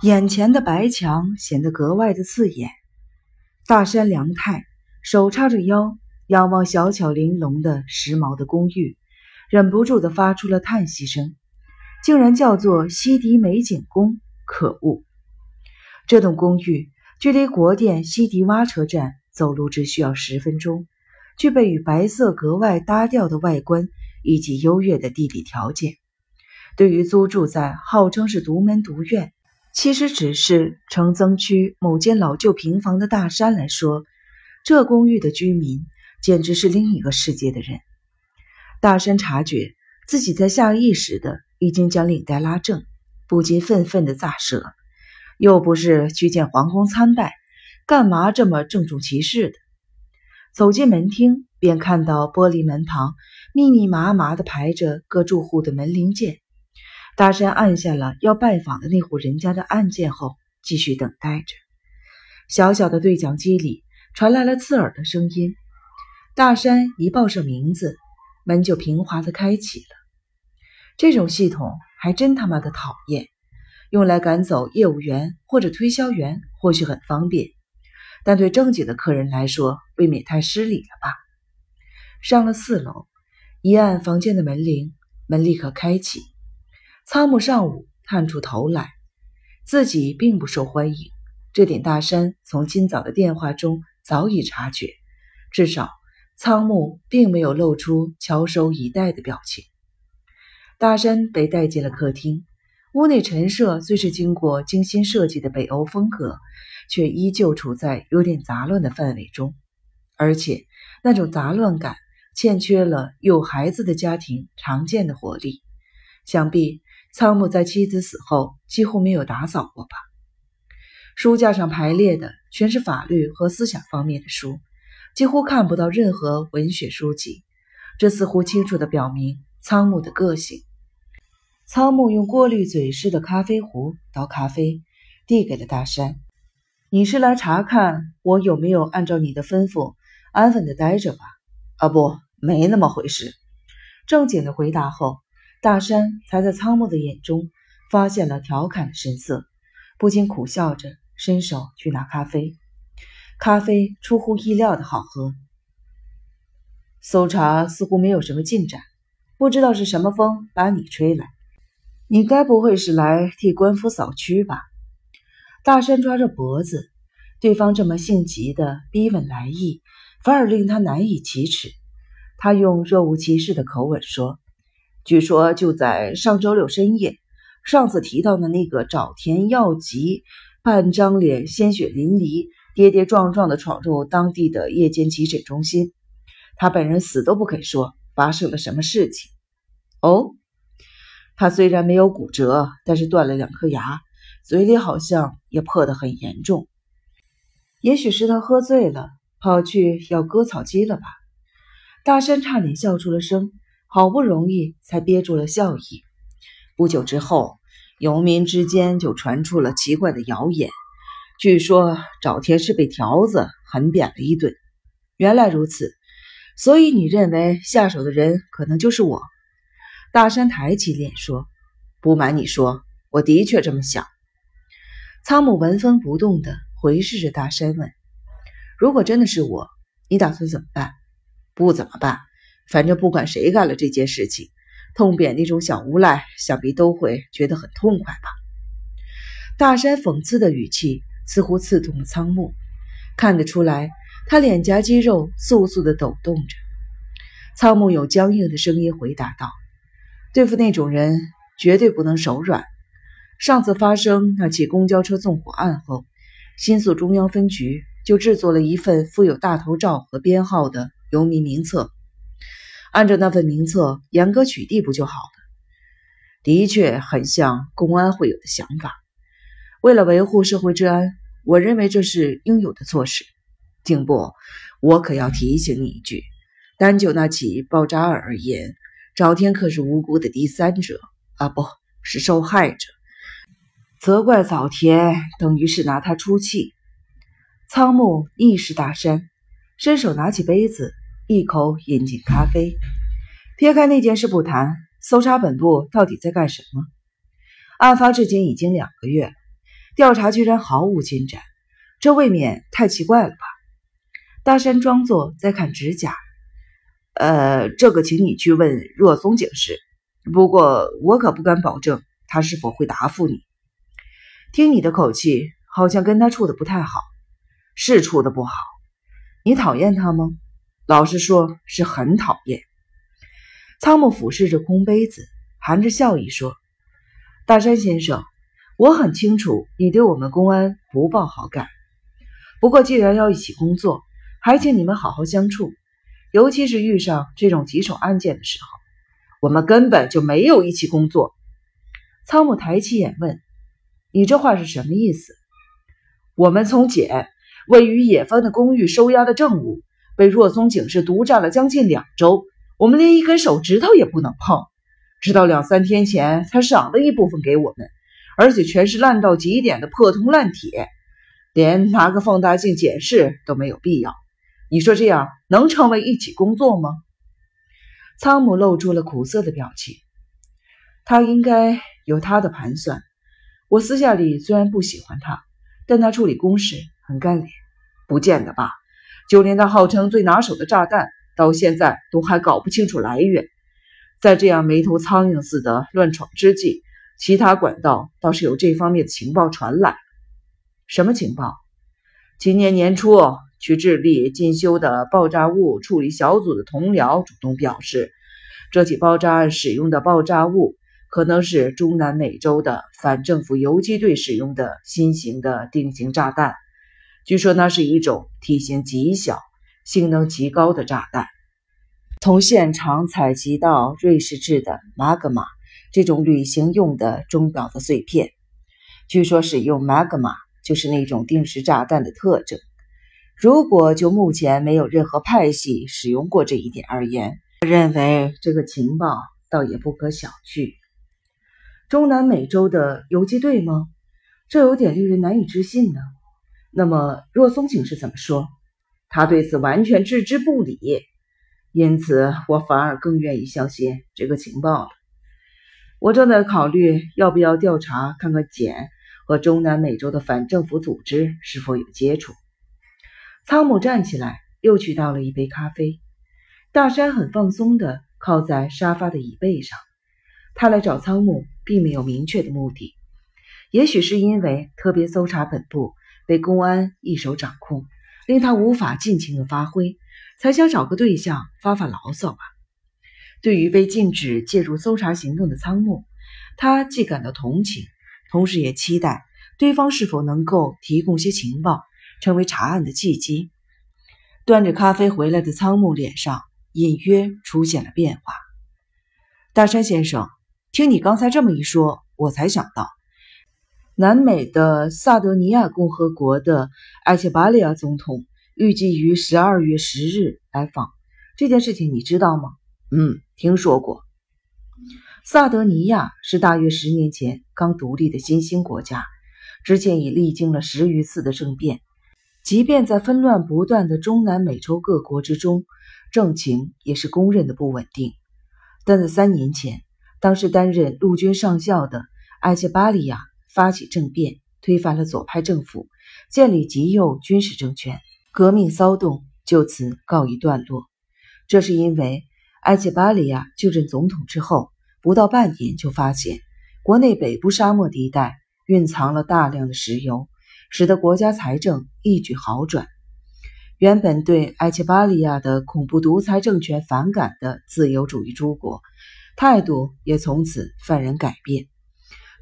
眼前的白墙显得格外的刺眼。大山良太手叉着腰，仰望小巧玲珑的时髦的公寓，忍不住的发出了叹息声。竟然叫做西迪美景宫，可恶！这栋公寓距离国电西迪洼车站走路只需要十分钟，具备与白色格外搭调的外观以及优越的地理条件。对于租住在号称是独门独院，其实只是城增区某间老旧平房的大山来说，这公寓的居民简直是另一个世界的人。大山察觉自己在下意识的已经将领带拉正，不禁愤愤的咋舌：“又不是去见皇宫参拜，干嘛这么郑重其事的？”走进门厅，便看到玻璃门旁密密麻麻的排着各住户的门铃键。大山按下了要拜访的那户人家的按键后，继续等待着。小小的对讲机里传来了刺耳的声音。大山一报上名字，门就平滑的开启了。这种系统还真他妈的讨厌！用来赶走业务员或者推销员或许很方便，但对正经的客人来说，未免太失礼了吧？上了四楼，一按房间的门铃，门立刻开启。仓木尚武探出头来，自己并不受欢迎，这点大山从今早的电话中早已察觉。至少仓木并没有露出翘首以待的表情。大山被带进了客厅，屋内陈设虽是经过精心设计的北欧风格，却依旧处在有点杂乱的范围中，而且那种杂乱感欠缺了有孩子的家庭常见的活力，想必。仓木在妻子死后几乎没有打扫过吧？书架上排列的全是法律和思想方面的书，几乎看不到任何文学书籍。这似乎清楚地表明仓木的个性。仓木用过滤嘴式的咖啡壶倒咖啡，递给了大山：“你是来查看我有没有按照你的吩咐安分地待着吧？”“啊，不，没那么回事。”正经的回答后。大山才在仓木的眼中发现了调侃的神色，不禁苦笑着伸手去拿咖啡。咖啡出乎意料的好喝。搜查似乎没有什么进展，不知道是什么风把你吹来。你该不会是来替官府扫区吧？大山抓着脖子，对方这么性急的逼问来意，反而令他难以启齿。他用若无其事的口吻说。据说就在上周六深夜，上次提到的那个沼田耀吉，半张脸鲜血淋漓，跌跌撞撞地闯入当地的夜间急诊中心。他本人死都不肯说发生了什么事情。哦，他虽然没有骨折，但是断了两颗牙，嘴里好像也破得很严重。也许是他喝醉了，跑去要割草机了吧？大山差点笑出了声。好不容易才憋住了笑意。不久之后，游民之间就传出了奇怪的谣言，据说沼田是被条子狠扁了一顿。原来如此，所以你认为下手的人可能就是我？大山抬起脸说：“不瞒你说，我的确这么想。”仓木纹风不动地回视着大山问：“如果真的是我，你打算怎么办？不怎么办？”反正不管谁干了这件事情，痛扁那种小无赖，想必都会觉得很痛快吧。大山讽刺的语气似乎刺痛了仓木，看得出来，他脸颊肌肉簌簌的抖动着。仓木用僵硬的声音回答道：“对付那种人，绝对不能手软。上次发生那起公交车纵火案后，新宿中央分局就制作了一份附有大头照和编号的游民名册。”按照那份名册严格取缔不就好了？的确很像公安会有的想法。为了维护社会治安，我认为这是应有的措施。静波，我可要提醒你一句：单就那起爆炸案而言，赵天可是无辜的第三者啊，不是受害者。责怪早田等于是拿他出气。仓木意识大山，伸手拿起杯子。一口饮尽咖啡，撇开那件事不谈，搜查本部到底在干什么？案发至今已经两个月，调查居然毫无进展，这未免太奇怪了吧？大山装作在看指甲。呃，这个请你去问若松警视，不过我可不敢保证他是否会答复你。听你的口气，好像跟他处的不太好，是处的不好。你讨厌他吗？老实说，是很讨厌。仓木俯视着空杯子，含着笑意说：“大山先生，我很清楚你对我们公安不抱好感。不过既然要一起工作，还请你们好好相处，尤其是遇上这种棘手案件的时候。我们根本就没有一起工作。”仓木抬起眼问：“你这话是什么意思？”我们从简位于野方的公寓收押的证物。被若松警视独占了将近两周，我们连一根手指头也不能碰，直到两三天前才赏了一部分给我们，而且全是烂到极点的破铜烂铁，连拿个放大镜检视都没有必要。你说这样能成为一起工作吗？仓木露出了苦涩的表情，他应该有他的盘算。我私下里虽然不喜欢他，但他处理公事很干练，不见得吧？就连他号称最拿手的炸弹，到现在都还搞不清楚来源。在这样没头苍蝇似的乱闯之际，其他管道倒是有这方面的情报传来。什么情报？今年年初，去智利进修的爆炸物处理小组的同僚主动表示，这起爆炸案使用的爆炸物可能是中南美洲的反政府游击队使用的新型的定型炸弹。据说那是一种体型极小、性能极高的炸弹。从现场采集到瑞士制的玛格玛这种旅行用的钟表的碎片。据说使用玛格玛就是那种定时炸弹的特征。如果就目前没有任何派系使用过这一点而言，我认为这个情报倒也不可小觑。中南美洲的游击队吗？这有点令人难以置信呢。那么若松警是怎么说？他对此完全置之不理，因此我反而更愿意相信这个情报了。我正在考虑要不要调查，看看简和中南美洲的反政府组织是否有接触。仓木站起来，又去倒了一杯咖啡。大山很放松地靠在沙发的椅背上。他来找仓木，并没有明确的目的，也许是因为特别搜查本部。被公安一手掌控，令他无法尽情的发挥，才想找个对象发发牢骚吧。对于被禁止介入搜查行动的仓木，他既感到同情，同时也期待对方是否能够提供些情报，成为查案的契机。端着咖啡回来的仓木脸上隐约出现了变化。大山先生，听你刚才这么一说，我才想到。南美的萨德尼亚共和国的埃切巴利亚总统预计于十二月十日来访，这件事情你知道吗？嗯，听说过。萨德尼亚是大约十年前刚独立的新兴国家，之前已历经了十余次的政变，即便在纷乱不断的中南美洲各国之中，政情也是公认的不稳定。但在三年前，当时担任陆军上校的埃切巴利亚。发起政变，推翻了左派政府，建立极右军事政权，革命骚动就此告一段落。这是因为埃切巴利亚就任总统之后，不到半年就发现国内北部沙漠地带蕴藏了大量的石油，使得国家财政一举好转。原本对埃切巴利亚的恐怖独裁政权反感的自由主义诸国，态度也从此幡然改变。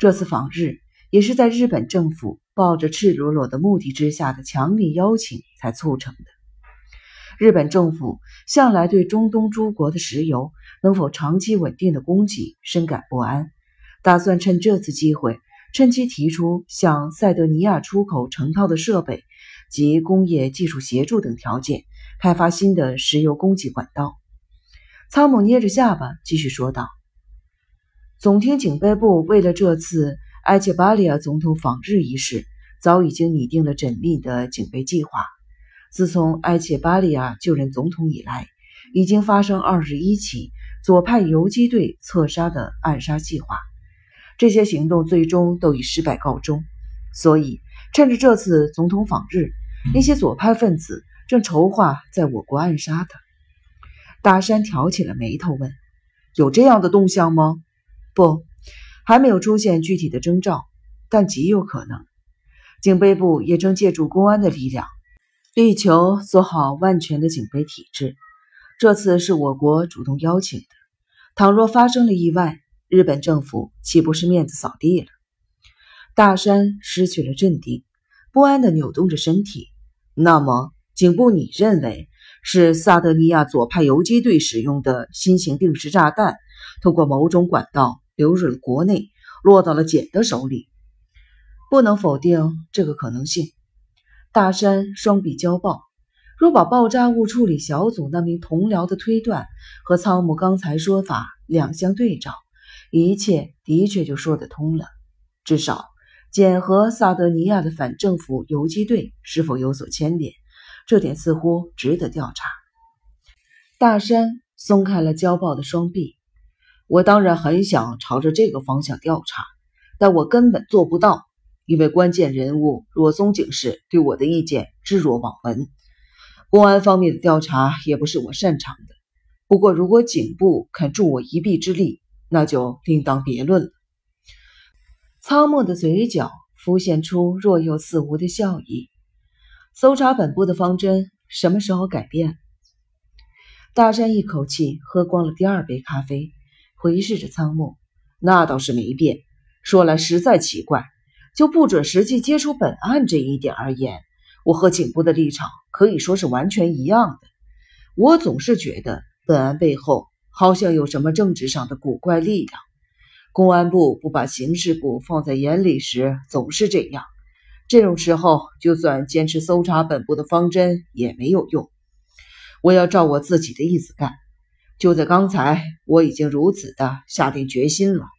这次访日。也是在日本政府抱着赤裸裸的目的之下的强力邀请才促成的。日本政府向来对中东诸国的石油能否长期稳定的供给深感不安，打算趁这次机会，趁机提出向塞德尼亚出口成套的设备及工业技术协助等条件，开发新的石油供给管道。仓木捏着下巴继续说道：“总厅警备部为了这次。”埃切巴利亚总统访日一事早已经拟定了缜密的警备计划。自从埃切巴利亚就任总统以来，已经发生二十一起左派游击队刺杀的暗杀计划。这些行动最终都以失败告终。所以趁着这次总统访日，那些左派分子正筹划在我国暗杀他。大山挑起了眉头问：“有这样的动向吗？”“不，还没有出现具体的征兆，但极有可能。警备部也正借助公安的力量，力求做好万全的警备体制。这次是我国主动邀请的。倘若发生了意外，日本政府岂不是面子扫地了？”大山失去了镇定，不安地扭动着身体。那么，警部，你认为是萨德尼亚左派游击队使用的新型定时炸弹，通过某种管道流入了国内，落到了简的手里？不能否定这个可能性。大山双臂交抱，若把爆炸物处理小组那名同僚的推断和仓木刚才说法两相对照，一切的确就说得通了。至少。简和萨德尼亚的反政府游击队是否有所牵连？这点似乎值得调查。大山松开了交抱的双臂。我当然很想朝着这个方向调查，但我根本做不到，因为关键人物若松警视对我的意见置若罔闻。公安方面的调查也不是我擅长的。不过，如果警部肯助我一臂之力，那就另当别论了。苍木的嘴角浮现出若有似无的笑意。搜查本部的方针什么时候改变？大山一口气喝光了第二杯咖啡，回视着仓木：“那倒是没变。说来实在奇怪，就不准实际接触本案这一点而言，我和警部的立场可以说是完全一样的。我总是觉得本案背后好像有什么政治上的古怪力量。”公安部不把刑事部放在眼里时，总是这样。这种时候，就算坚持搜查本部的方针也没有用。我要照我自己的意思干。就在刚才，我已经如此的下定决心了。